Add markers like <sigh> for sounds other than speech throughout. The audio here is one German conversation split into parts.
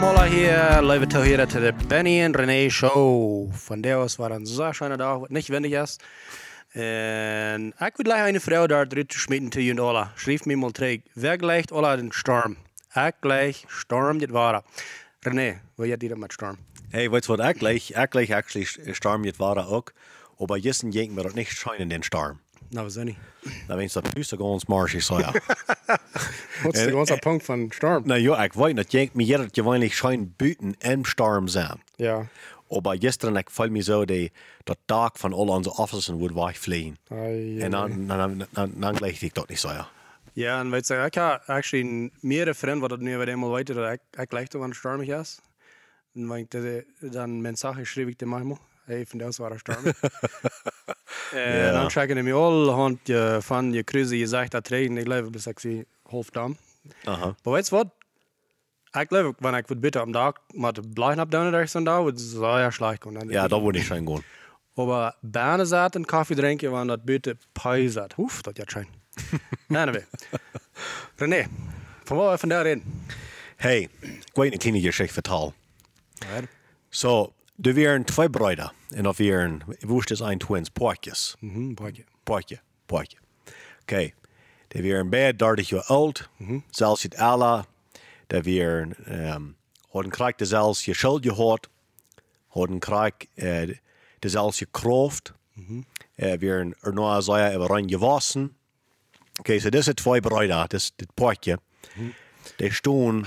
Alle hier, toehoorders to de Benny en René Show. Van der was war een zo schöne dag, wat niet windig is. En ik wil gleich eine Frau daar eruit schmieden te jullie alle. Schreef me mal terug, wer gleicht alle den Storm? Ik gleich Storm dit waren. René, hoe jij die met Storm? Hey, weißt du was, ich gleich, ich gleich actually Storm jetzt war auch, aber jetzt jenken wir das nicht scheinen den Storm. Nou, we zijn niet. Da wenn es das Füße ganz marschig so, ja. Wat is de grootste punt van Storm? Na ja, ich weiß nicht, jenkt mir jeder gewöhnlich schein Büten im Storm sein. Ja. Aber gestern, ich fall mir so, die, der Tag von all unseren Officers würde wegfliegen. Und dann, dann, dann, dann gleich ich das nicht so, ja. Ja, en weet je, ik heb actually meerdere vrienden wat het nu weer eenmaal weten dat ik, ik ligt op aan stormig is. En wanneer ik dan mijn zaken schreef ik dem manchmal. Hey, van dat was stormig. En Ja. dan checken die al hand je van je cruise, je zegt dat regen, ik leef bis ik zie half dam. Aha. Maar weet je wat? Ik leef, wanneer ik wat bitte am dag, maar de blijven op down daar zo'n dag, het is heel slecht. gaan. Ja, da würde ich schon gehen. Aber Berne zaten, Kaffee trinken, want dat bitte pij zat. Oef, dat ja schijn. <laughs> anyway. René, van waar we vandaag in? Hey, ich will eine kleine Geschichte vertellen. Ja. So, du wären zwei Brüder. Und auf wären, wusste es ein Twins, Porkjes. Mhm, broodje. Porkje, porkje. Okay. Die wären beide 30 Jahre alt. Zelfs het alle. Die wären, um, hadden krijg de zelfs je schuld gehad. Hadden krijg uh, de zelfs je kracht. Uh, wären er nog als je over een gewassen. Okay, so deze twee Brüder, das, das porkje, die staan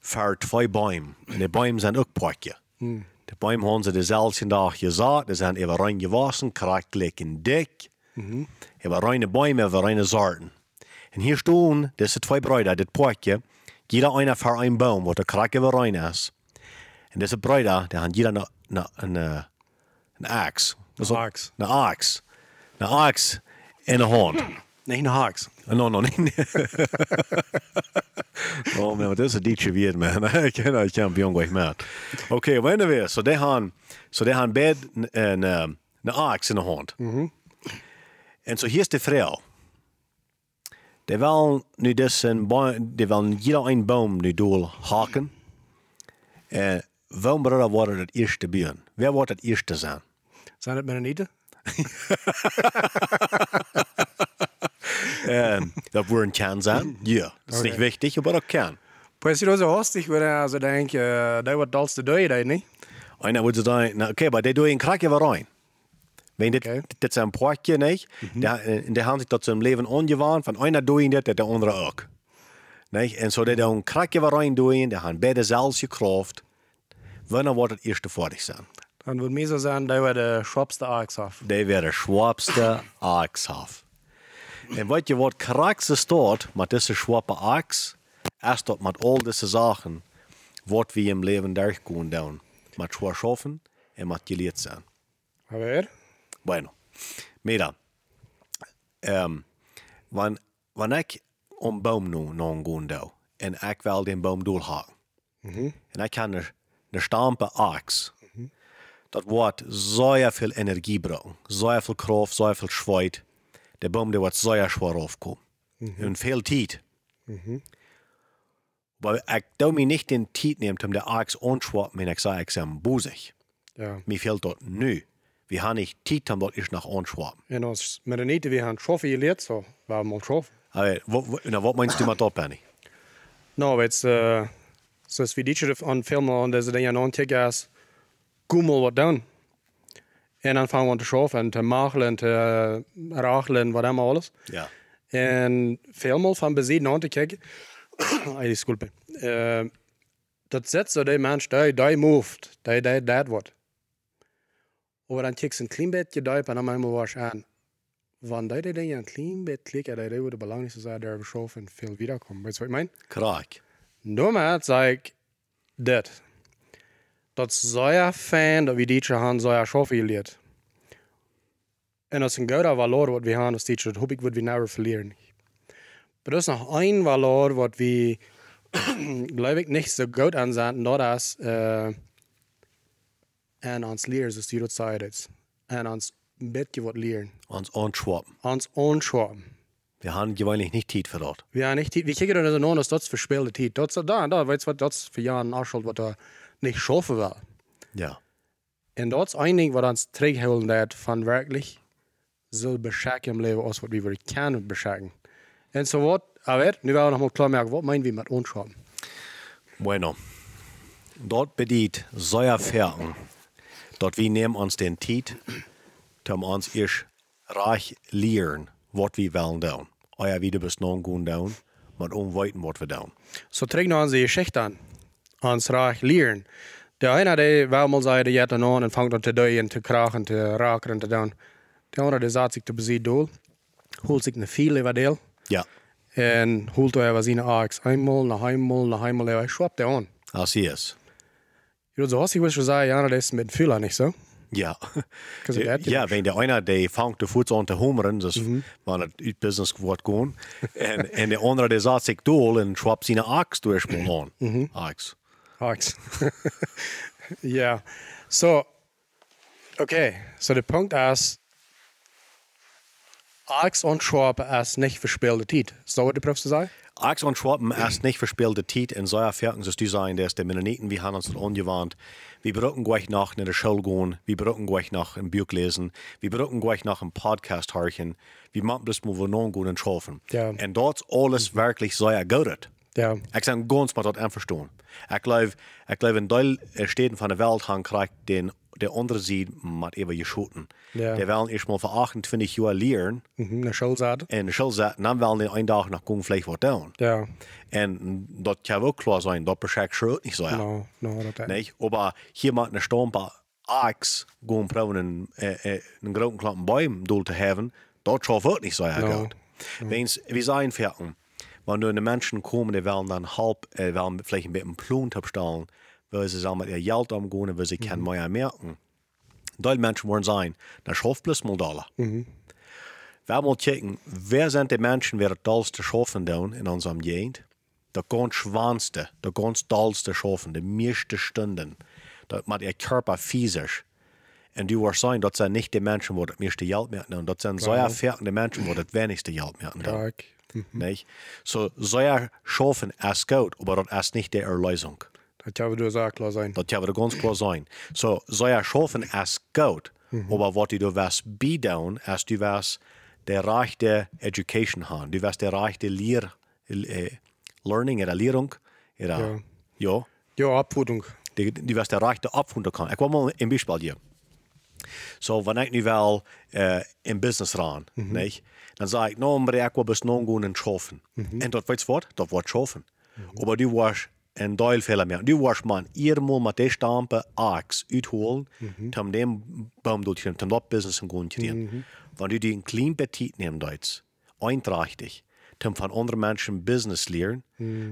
voor twee bomen. En die bomen zijn ook porkje. De bomen hebben ze dezelfde dag gezaaid. Die zijn over een gewassen, krijg lekker dik. Über reine Bäume, über reine Sorten. Und hier stehen diese zwei Brüder, das Portje, jeder einer für einen Baum, wo der Krack über rein ist. Und diese Brüder, die haben jeder eine, eine, eine, eine Axt. Een haaks. Eine Axt. Eine Axt in der Hand. Nee, een haaks. No, no, nee. oh man, das ist ein deutsche Wort, man. Ich kann, ich kann Björn gleich mehr. Okay, wenn wir, so die haben, so die haben beide eine, eine Axt in der Hand. Und so hier ist die Frau. Die wollen nu dus een boom, die willen jeder een boom nu doorhaken. Uh, welke broeder wordt het eerste bieren? Wer wordt het eerste zijn? Zijn het Mennonieten? <laughs> <laughs> <laughs> Um, dat wordt een kan zijn. Ja, dat is niet wichtig, maar dat kan. Pues je zo hastig, waar also denk je, dat wordt als de dood, dat niet? En dan moeten ze dan, nou, oké, maar die doen een krakje weer rein. Wenn dit, Oké. dit zijn potje, niet? Da- En die hebben zich tot zijn leven ongewoon, van einer doet dit, de andere ook. Niet? En zo dat die een krakje weer rein doen, die hebben beide zelfs gekraft. Wanneer wordt het eerste voor zijn? Dan wordt mij zo zijn, dat wordt de schwapste aaks af. Die werden schwabste Achshof. En weet je wat krankste staat met deze schwappe Achs? Erst dat met al deze zaken, wat we im Leben durchgehen doen. Met schaffen en met geleerd zijn. Maar weer? Bueno, mira, um, wanneer wanneer ik een boom nu nog gaan doe, en ik wil den boom doorhaken, en ik kan er een stampe aks, dat wordt zeer veel energie brauchen, zeer veel kracht, zeer veel schweit. Der boom der wordt zeer schwer aufkommen. En veel tijd. Maar ik doe me niet den tijd neemt om de aks onschwappen, en ik zeg, ik ben boezig. Ja. Mir fehlt dort nö. Wir haben nicht Zeit, um dort ist nach anschwaben. En ons Mennonieten, we gaan schoffen geleerd, zo. We hebben al schoffen. Aber wo, wo, na, was meinst du mit da, Penny? Nou, weet je, zoals we dit aan filmen, en dat ze dan aan tikken is, goemel wat doen. En dan vangen we te schoffen en te machelen en te uh, rachelen en wat allemaal alles. Ja. En veel mal van bezien aan te kijken. <coughs> Ay, disculpe. Uh, dat zet zo die mens, die, die moved, die, die, dat wordt. Maar dan kijk ze een klein beetje duip en dan maak je was aan. Wanneer die dingen een klein beetje klikken, dat is de belangrijkste zaak daar beschoven en veel wiederkomen. Weet je wat ik meen? Krak. Nummer zeg ik dit. Dat zeer fijn dat dit gaan zeer schoffen geleerd. En dat is een goede valor wat we gaan als teacher. Dat hoop ik wat we never verleren. Maar er is nog één valor wat we, <clears throat> geloof ik, niet zo goed aanzetten. Dat is, uh, en ons leren, zoals je dat zei. En ons een beetje wat leren. Ons anschwappen. Ons onschwappen. Wir haben gewöhnlich nicht Zeit für das. Vi har nicht, vi kigger under noen av stats forspillte tid. Dots, da, da, vet du vad, dots för Jan Arschald vad det nicht schaffen will. Ja. En dots een ding wat ons terughouden dat van werkelijk zo beschakken im Leben als wat we kunnen beschakken. En zo wat, aber, nu wil ik nog klar maken, wat meinen wir mit Unschreiben? Bueno. Dort bedient Säuerfährten. Dort wir nehmen uns den Tiet, um uns erst reich lehren, was wir wollen tun. Euer wieder bis nun gehen tun, mit umweiten, was wir tun. Så trygg nå hans Geschichte an. Hans Reich lieren. Der eine, der will mal sagen, der geht an und fängt an zu døyen, zu krachen, zu raken, zu down. Der andere, der sagt sich zu besiegen, doel. Holt sich eine viel über Deel. Ja, En holt er über seine Axt. Einmal, nach einmal, nach einmal, er schwappt der an. als ist. Jo, so hast du was gesagt, ja, das ist mit Fehler nicht so. Ja. That, ja, wenn der einer, der fängt de voet aan te homeren, dus wanneer het uit business wordt gaan. en, en de andere, der zat zich door en schwapt zijn aks door aan. Aks. Axt. Ja. <laughs> So, okay. So, der Punkt ist, Axt und Schwappen ist nicht verspielte Zeit. So, was du brauchst zu sagen? Aks und schwappen erst nicht verspielte Tiet in so Ferken, dass du sein, dass die Mennoniten, wir haben uns das angewandt. Wir brauchen gleich nach in der Schule gehen, wir brauchen gleich nach ein Buch lesen, wir brauchen gleich nach einem Podcast horchen, wir machen das mal wo non gehen und schaffen. Ja. Und dort alles wirklich so ergödet. Ja. Ich kann ganz mal das einverstehen. Ich glaube, ich glaube, in Teil Städten von der Welt haben kriegt den, der andere sieht, mit eben geschoten. Ja. Der wollen erst mal für 28 Jahre lernen, Mhm, eine Schulsaat. in der Schule setzen, dann wollen die einen Tag nach gehen vielleicht was tun. Ja. En dat kan ook klaar zijn, dat beschrijft schroot niet zo. Ja. No, no, dat Nee, aber hier macht eine Stomper Ax gehen proben einen, äh, äh, einen großen kleinen Baum dort zu haben, dort schafft auch nicht so ja No. gut. Wenn's, wir sagen fertig, wenn nur die Menschen kommen, die wollen dann halb, äh, wollen vielleicht ein bisschen Plant abstellen, weil sie sagen, mit ihr Geld umgehen, weil sie kein mehr merken. Die Menschen wollen sein, dann schafft bloß mal Dollar. Wir mal checken, wer sind die Menschen, die das dollste schaffen in unserem Gegend? Der ganz schwanste, der ganz dollste schaffen, die meiste Stunden. Das macht ihr Körper physisch. Und du wirst sagen, das sind nicht die Menschen, die das meiste Geld merken. Das sind so erfahrene Menschen, die das wenigste Geld merken. Kijk. Nicht? So, so ja schaffen ist gut, aber das ist nicht die Erlösung. Zou we dus ook klaar zijn. Dat hebben we ganz klar sein. So, so ja schaffen ist gut, aber was du wirst bieten, ist du wirst der rechte Education haben. Du wirst der rechte Lehr, äh, Learning oder Lehrung. Oder, Ja. ja. Ja, Abvoeding. Du, du wirst der rechte Abfunden kann. Ich will mal ein Beispiel hier. So, wenn ich nu wel äh, in Business ran, nicht? Dann sage ich, no, maar ich will bis nun gehen und schaffen. Und dort weißt du was? Dort wird schaffen. Aber du wirst ein Teil Fehler mehr. Du wirst man irgendwo mit der Stampe uitholen, um dem Baum dort um das Business in Grund zu gehen. Wenn du die ein klein Petit nehmen deutsch, einträchtig, um von anderen Menschen Business lernen,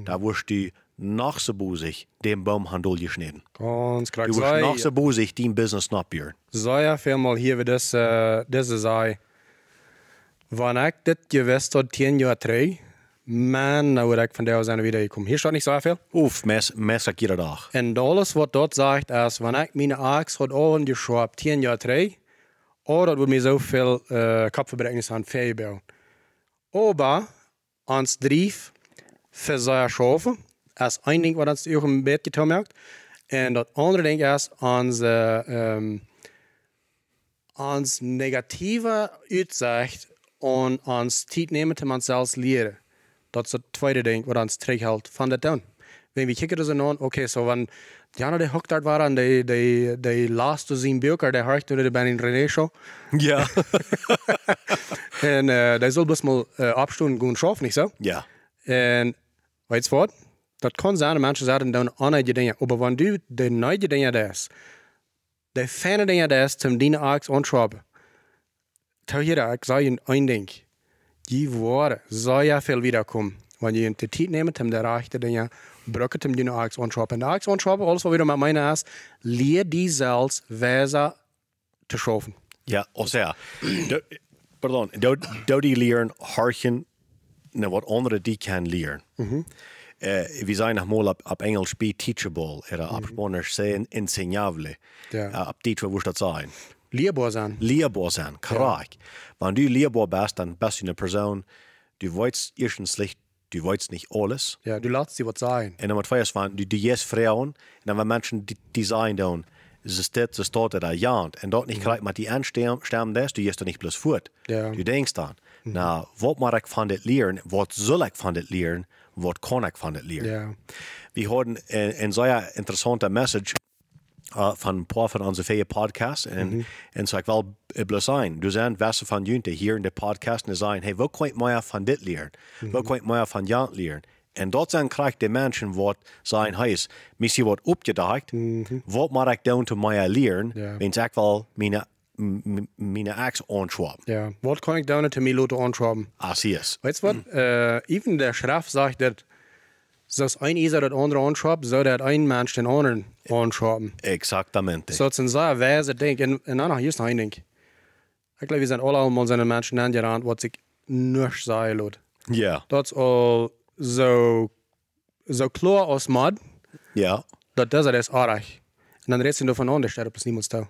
da wirst du nach so busig den Baumhandel geschnitten. Ganz klar. Du wirst nach so busig den Business. Zou je veel mal hier weer deze, deze zei. Wanneer gewist had, tien terug, man, ik van daar zijn weer gekomen. Hier staat niet zoveel. Oef, mes, mes ik iedere dag. En alles wat dort zegt, is, wanneer ik mijn ax had aangeschaut, tien jaar terug, oh, dat wordt mir zoveel uh, kapverbrengens aan veebouwen. Aber, ons drief, für seine Schafe, ist ein Ding, was uns auch im Bett getan hat. Und das andere Ding ist, uns, äh, ähm, uns negative Aussicht und uns Zeit nehmen, um uns selbst lernen. Das ist das zweite Ding, was uns zurückhält von der Tun. Wenn wir kicken das an, okay, so wenn die anderen, die hooked waren, die, die, die las zu sehen Bücher, der hört nur bei den René Show. Ja. <laughs> Und äh, der soll bloß mal äh, abstunden gehen schaffen, nicht so? ja. En weet je wat? Dat kan zijn, de mensen zeggen dan andere dingen. Maar wanneer du de nieuwe dingen des, de fijne dingen des, zum die ax aanschrijven. Tel je dat, ik zei je één ding. Die woorden zou je veel wiederkomen. Wanneer je de tijd neemt om de rechte dingen, brücken om die ax aanschrijven. En de ax aanschrijven, alles wat weer met mij is, leer die zelfs wijze te schaffen. Ja, o sea, do, pardon, do, do die leren hartjen naar wat anderen die kan leren. Eh, we zijn nog mal op, op Engels be teachable, oder op Spanisch zijn enseñable. Ja. Uh, op Deutsch, wo ist das sein? Zijn. Leerbaar zijn, correct. Wenn du leerbaar bist, dann bist du eine Person, du weißt erstens nicht, du weißt nicht alles. Ja, du lässt sie was sein. En nummer twee is van, du, du jes Frauen, en dan hebben mensen die, die zijn dan, ze staat, ze staat er jant, en dat niet gelijk met die aanstemmen des, du jes er niet plus voort. Ja. Du denkst dan, nou, wat mag ik van dit leren, wat zal ik van dit leren, wat kan ik van dit leren? Ja. Wir hatten ein, ein sehr interessanter Message uh, von ein paar von unseren vier Podcasts. Und, und so ich will äh, bloß sein. Du sagst, was von Jünte hier in der Podcast und sagen, hey, wo könnt mehr von dit lernen? Wo könnt mehr von Jant lernen? Und dort sind kriegt die Menschen, was sein heißt, mich sie was abgedacht, was mag ich dann zu mehr lernen, Ja. wenn ich will meine, m- m- meine Axt anschwaben. Ja. Was kann ich da nicht mir Leute anschreiben? Ah, sie ist. Weißt du was? Äh, even der Schrift sagt, dass das ein Isa das andere anschreibt, so der ein Mensch den anderen anschreiben. Exaktamente. So, es ist ein sehr weise Ding. Und, und dann ist noch ein Ding. Ich glaube, wir sind alle einmal seine Menschen angerannt, was sich nicht sagen lässt. Ja, Dat is al zo, zo klar als mad, ja, dat das ist aardig. Und dann redest du davon an, der steht bis niemand da.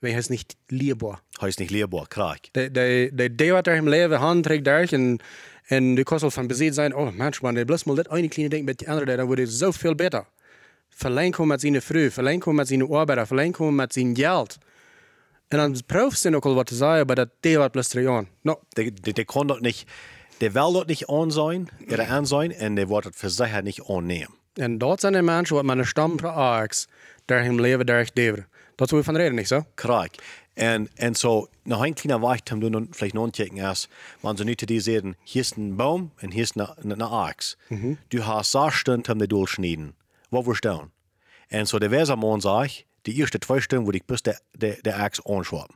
Weil es nicht liebbar. heißt nicht lehrbar, krieg. De, de, de, de wat er im Leben handträgt, durch und, und du kannst von Besitz sein, oh Mensch, man, der bloß mal das eine kleine Ding mit die andere, dann wird es so viel besser. Verlängern mit seiner Früh, verlängern mit seinen Arbeiter, verlängern mit seinem Geld. Und dann prüfst du noch was zu sagen, aber das de wat bloß drei Jahren. No, der, der, der kann dort nicht, der will dort nicht an sein, oder an sein, und der wird das für sich nicht annehmen. En dat zijn de mensen wat mijn stam praat, daar hem leven daar deven. Hoe we van reden, niet zo? Krieg. Und, und so, noch ein kleiner Weichtum, du nun vielleicht noch checken erst, wenn sie nicht die sehen, hier ist ein Baum und hier ist eine, eine Axt. Du hast sechs Stunden, die durchschneiden. Wo wir stehen. Und so, der Wesermann sagt, die ersten zwei Stunden würde ich bis der, der, der Axt anschwaben.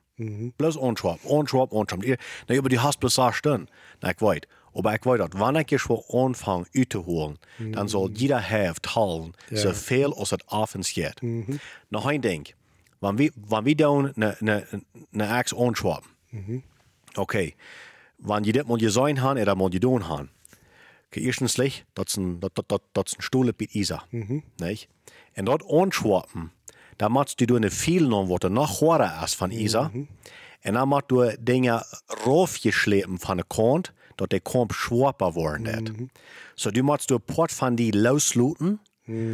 Bloß anschwaben, anschwaben, anschwaben. Na, aber du hast bloß sechs Stunden. Na, ich weiß. Aber ich weiß, dass wenn ich schon anfange, uitzuholen, dann soll jeder have teilen, so viel als es abends geht. Noch ein Ding. Wenn wir, wenn wir dann eine, eine, eine Axt anschwaben, okay, wenn je dit moet je zijn gaan en dat moet je doen gaan. Kijk, Eerstens, dat is een, dat, dat, dat, dat is een stoel bij Isa. Niet? En dat aanschwappen, dan moet je doen veel nog wat er nog horen is van Isa. En dan moet je dingen raufgeslepen van de kant, dat de kant schwapper worden net. So du musst du een part van die losluten,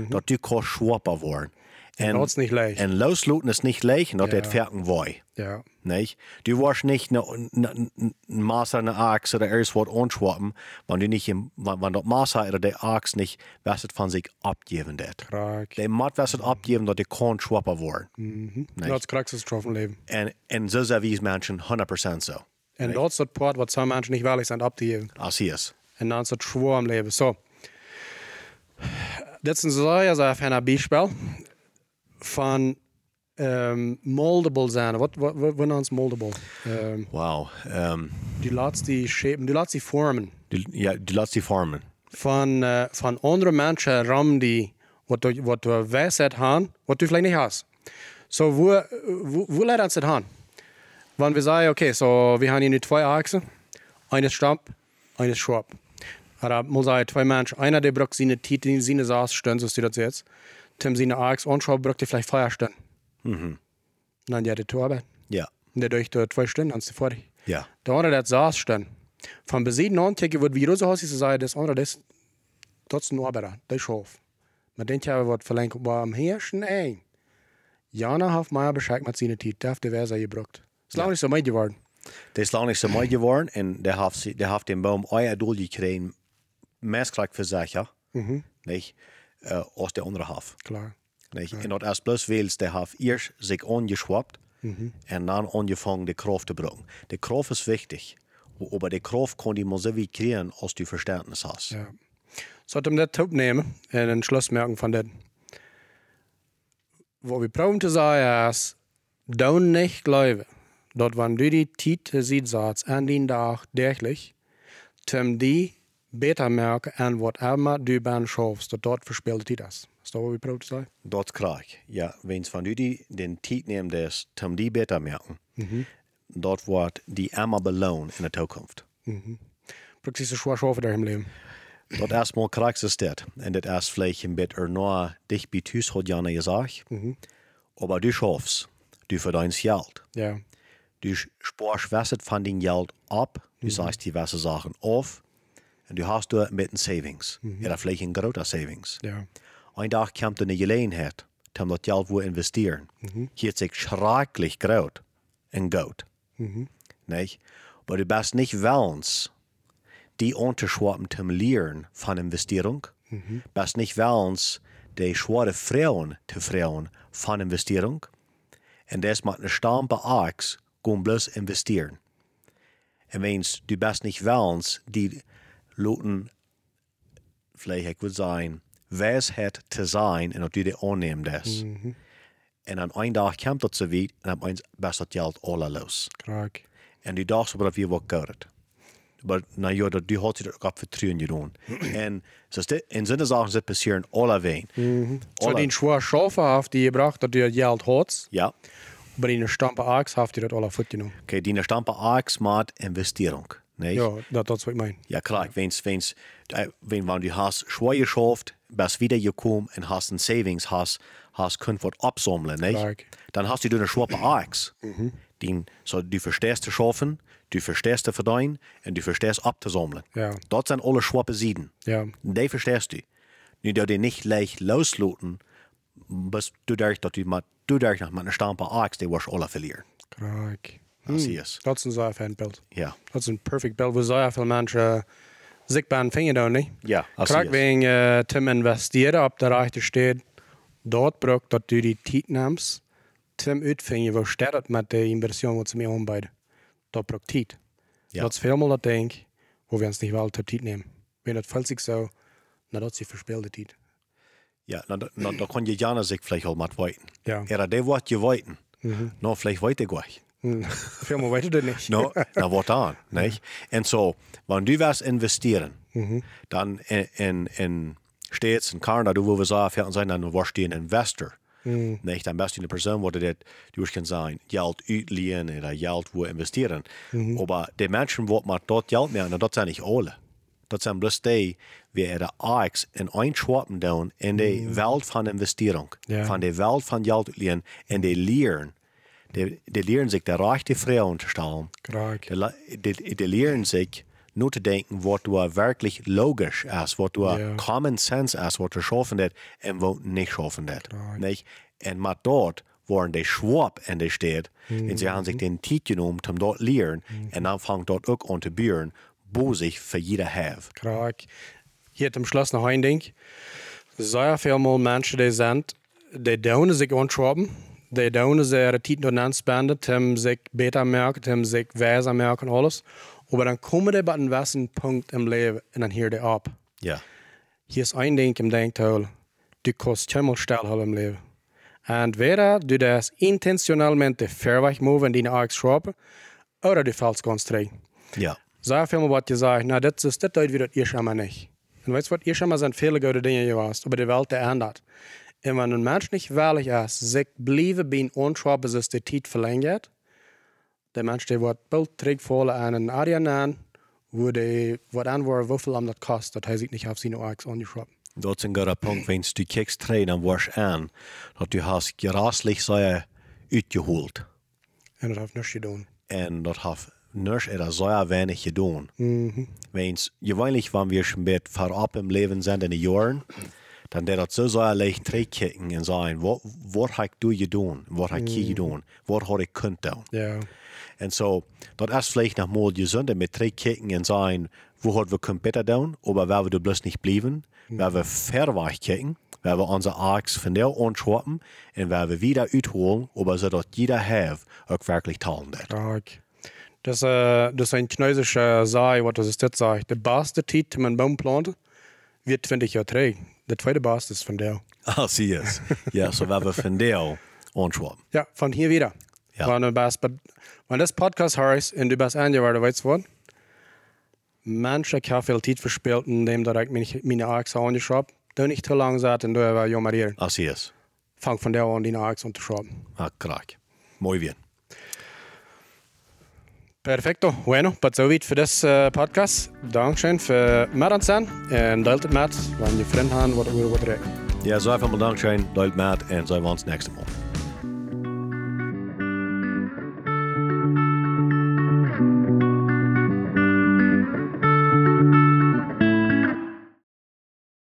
dat die kan schwapper worden. En, dat is niet leicht. En losluten is niet leeg en dat het verken wij. Ja. Nicht? Du warst nicht ein Maßer eine Axt oder erst was anschwappen, wenn du nicht, im, wenn, wenn das Maßer oder der Axt nicht, was es von sich abgeben wird. Krak. Der muss was es abgeben, dass der kann schwappen worden. Dat is krak is het leven. Und, und so sind wir Menschen 100% so. En dat is het part mensen niet willig zijn op te geven. Als hier ist. En dan is het schwoor am leven. Zo. Dit is een zeer, zeer fijne bijspel van um, moldable zijn. Wat, is moldable? Um, Wow. Ähm, du laat die shapen, du laat die vormen. du, ja, du lässt die formen. van, uh, van andere mensen ram die wat du, wat du wijsheid haben, wat du vielleicht nicht hast. So, wo, wo, wo leidt uns das an? Wenn wir sagen, okay, so, wir haben hier nu zwei Achsen, eines Stamp, eines Schwab. Oder muss sagen, zwei Menschen, einer der braucht seine Titel, seine Saas stehen, so steht das jetzt. Tim seine Achs und Schwab braucht vielleicht Feuer stehen. Mhm. Dann ja, die Torbe. Ja. Und der durch zwei Stunden, die fertig. Ja. Der andere, der Saas stehen. Von besieden Antike wird wie so aus, ist sagen, das andere, das, das ist ein Arbeiter, ist Schaf. Man denkt ja, was verlangt, aber am Herrschen, ey. Jana hat mir Bescheid mit seiner darf der Versa gebraucht. Ist lange nicht so weit geworden. Der ist lange nicht so mooi geworden und der hat, sie- der hat den Baum euer Doel gekriegt, meestkrijg für sich, ja? Nicht? Äh, aus der andere Half. Klar. Nicht? En dat als plus wils, der hat eerst sich angeschwappt und dann angefangen, die Kraft zu brauchen. Die Kraft ist wichtig, aber die Kraft kann die man so wie kriegen, als du Verständnis hast. Ja. Sollte man das nehmen und einen Schluss merken von dem. Wo wir brauchen zu sagen ist, du nicht glauben, dort wenn du die Titel siehst, an den Tag täglich, zum die merken, an was immer du beim schaffst, dass dort verspielt Titel ist. Ist das, was wir brauchen zu sagen? Dat krijg Ja, wenn van u die den tijd neemt, des, om die beter merken, dat wordt die immer beloond in de toekomst. Precies so schwer schaffen daar im Leben. Dat erstmal krijgt es dat. En dat erst vielleicht ein bisschen nur dich bei Tüs hat Jana gesagt. Aber du schaffst, du verdienst Geld. Ja. Du sparst was von dein Geld ab, du sagst die was Sachen auf En du hast du met een savings. Eller vielleicht een groter savings. Ja. Ein Tag kommt eine Gelegenheit, um das Geld wo investieren. Hier sich schrecklich groot in Gold. Nicht? Aber du bist nicht willens, die unterschwappen zum Lehren von Investierung. Bist nicht willens, die schwere Frauen zu frauen von Investierung. Und das mit einer stampe Axt, gehen bloß investieren. En wens, du bist nicht willens, die Vielleicht ich würde sagen, Weisheit zu sein und dass du die annehmen das. Und an einem Tag kommt das so weit und dann eins best das Geld alle los. Krak. En die dacht op dat we wat gehört. Maar nou ja, dat, die had zich ook op vertrouwen gedaan. <clears throat> en so dit, in zo'n zaken zit passeren alle ween. So Alle- den schwere Schafe die gebracht, dass du Geld hast, Ja, aber die Stampe Axt haft die das alle Futt genommen. okay, die stampen aaks maat investering. Nee? Ja, das, das was ich meine. Ja, klar, wenn's, wenn's, äh, wenn, wenn du hast schwer geschafft, bist wieder gekommen und hast ein Savings, hast, hast könnt was absammeln, nicht? Klar. Dann hast du eine schwache Axt. Den, so, du verstehst zu schaffen, du verstehst zu verdienen und du verstehst abzusammeln. Ja. Das sind alle schwache Sieden. Ja. Die verstehst du. Nu dat die nicht leicht loslaten, bist du dadurch, dass du mit, du dadurch mit einer Stampe Axt, die wirst alle verlieren. Krak. Das ist Das ist ein sehr fein Bild. Ja. Das ist ein perfect sehr viele Menschen sich beim Finger da nicht. Ja, das Krak ist. wegen äh, zum Investieren, ob der Rechte steht, dort braucht, dass du die Zeit nimmst, zum Utfinden, wo steht das mit der Inversion, was mir anbietet. Das braucht Zeit. Ja. Dat is veel dat denk, wo wir uns nicht wel ter tijd nemen. Wenn das fällt sich so, na dat is die verspilde tijd. Ja, na, na, da kann gerne sich vielleicht auch mal weiten. Ja. Ja, der wird je weiten. No, vielleicht weite gleich. Meer weet je niet. No, na wat aan, nicht? En so, wenn du was investieren, dann in, in, in States, in Kanada, du wo wir sagen, sein, dann wirst du ein Investor. Nicht? Dann bist du eine Person, wo du das, du kannst sein, Geld uitlehen oder Geld wo investieren. Aber die Menschen, die mit dort Geld machen, das sind nicht alle. Das sind bloß die, wie ihre Aix in einschwappen tun in die Welt von Investierung, Ja. von der Welt von Geld uitlehen, und die lernen. Die, die lernen sich der rechte Frauen zu stellen. Die, die, die lernen sich nur zu denken, was du wirklich logisch ist, was du Ja. common sense ist, was du schaffen das und was nicht schaffen das. Nicht? Und mit dort waren die Schwab in der Stadt und sie haben sich den Zeit genommen, um dort zu lernen und dann fangen dort auch an zu bauen, wo sich für jeder hat. Krak. Hier am Schluss noch ein Ding. Sehr mal Menschen, die sind, die doen sich anschrauben, die doen sich ihre Zeit noch anspenden, um sich besser merken, sich weiser merken und alles. Aber dann kommen die bei einem gewissen Punkt im Leben und dann hören die ab. Ja. Hier is één ding im denktal. Du kost helemaal stilhouden im Leben. Entweder du das intentionalmente verweg move in die Aix schrappen, oder du fällst ganz drin. Ja. Sag viel mal, was du sagst, na, das ist das das ihr schon mal nicht. Und weißt du was, ihr schon mal sind viele gute Dinge gewesen, aber die Welt der ändert. Und wenn ein Mensch nicht ehrlich ist, sich bleiben bei unschwappen, bis es die Zeit verlängert, der Mensch, der wird Bild trägt voll an einen Arien an, wo die, was an war, wie viel am das kostet, das heißt sich nicht auf seine Aix angeschraubt. Dat is een goede punt, wenn du kijkt word je aan dat du hast geraslich sehr uitgeholt. Und das hat nichts getan. En dat heeft niks er sehr wenig gedaan. Weens, gewöhnlich, wenn wir schon bit vorab im Leben sind in den Jahren, dann der dat so sehr leicht terugkijken en sagen, wat, wat heb du gedaan? Wat heb je gedaan? Wat had ik kunt doen? Ja. En zo, dat is vielleicht noch mal gesünder mit terugkijken en sagen, wo hat wir können besser doen, aber wer wir bloß nicht blieben, wer wir verweicht kijken, wer wir unser Axt von der anschwappen und wer wir wieder uitholen, aber so dass jeder hat, auch wirklich teilen wird. Stark. Das, äh, das ist ein chinesischer Sei, was das ist das sagt. Der beste Tit, den man Baum plant, wird 20 Jahre trägt. Der zweite beste ist von der. Ah, sie ist. Ja, so wer wir von der anschwappen. Ja, von hier wieder. Ja. Wenn, du bist, wenn das Podcast hörst und du bist angehört, weißt du was? Menschen haben viel Zeit verspielt, indem ich meine- meine Achse angeschraubt Du nicht zu lang sagt und du aber jammerieren. Ah, sie ist. Fang von der an, die Achse unterschrauben. Ah, krak. Muy bien. Perfekto. Bueno, but so weit für das äh, Podcast. Dankeschön für mit uns sein und deltet mit, wenn ihr Freunde haben, was über was reden. Ja, so einfach mal Dankeschön, Leute, Matt, und so wir uns nächste Mal.